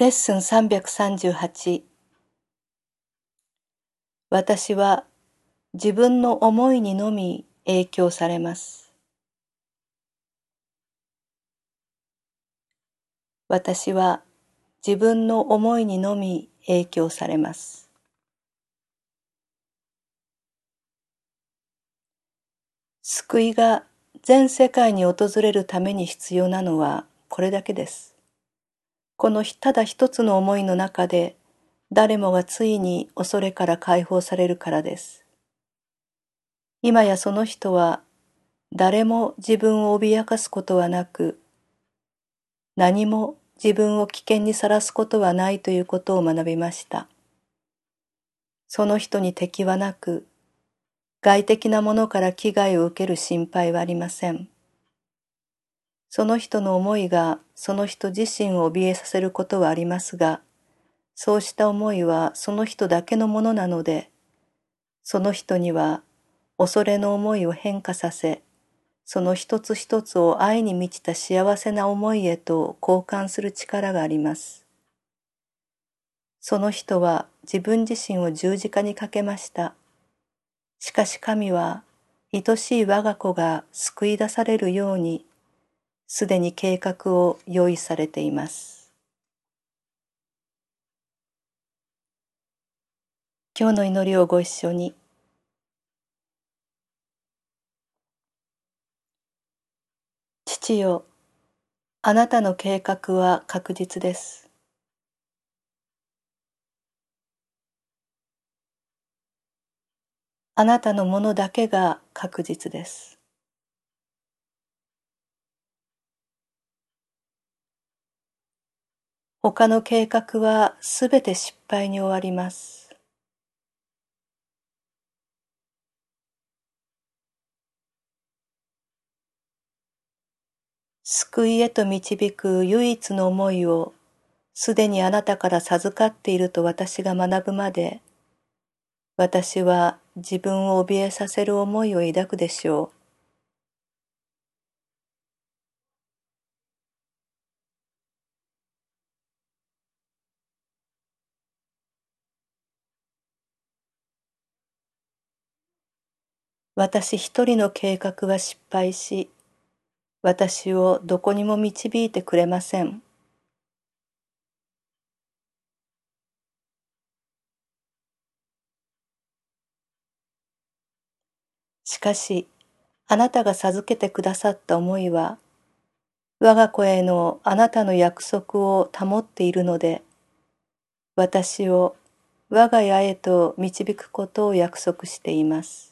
レッスン338私は自分の思いにのみ影響されます。私は自分の思いにのみ影響されます。救いが全世界に訪れるために必要なのはこれだけです。このただ一つの思いの中で誰もがついに恐れから解放されるからです。今やその人は誰も自分を脅かすことはなく何も自分を危険にさらすことはないということを学びました。その人に敵はなく外的なものから危害を受ける心配はありません。その人の思いがその人自身を怯えさせることはありますが、そうした思いはその人だけのものなので、その人には恐れの思いを変化させ、その一つ一つを愛に満ちた幸せな思いへと交換する力があります。その人は自分自身を十字架にかけました。しかし神は愛しい我が子が救い出されるようにすでに計画を用意されています。今日の祈りをご一緒に。父よ、あなたの計画は確実です。あなたのものだけが確実です。他の計画はすべて失敗に終わります。救いへと導く唯一の思いをすでにあなたから授かっていると私が学ぶまで、私は自分を怯えさせる思いを抱くでしょう。私一人の計画は失敗し、私をどこにも導いてくれません。しかし、あなたが授けてくださった思いは、我が子へのあなたの約束を保っているので、私を我が家へと導くことを約束しています。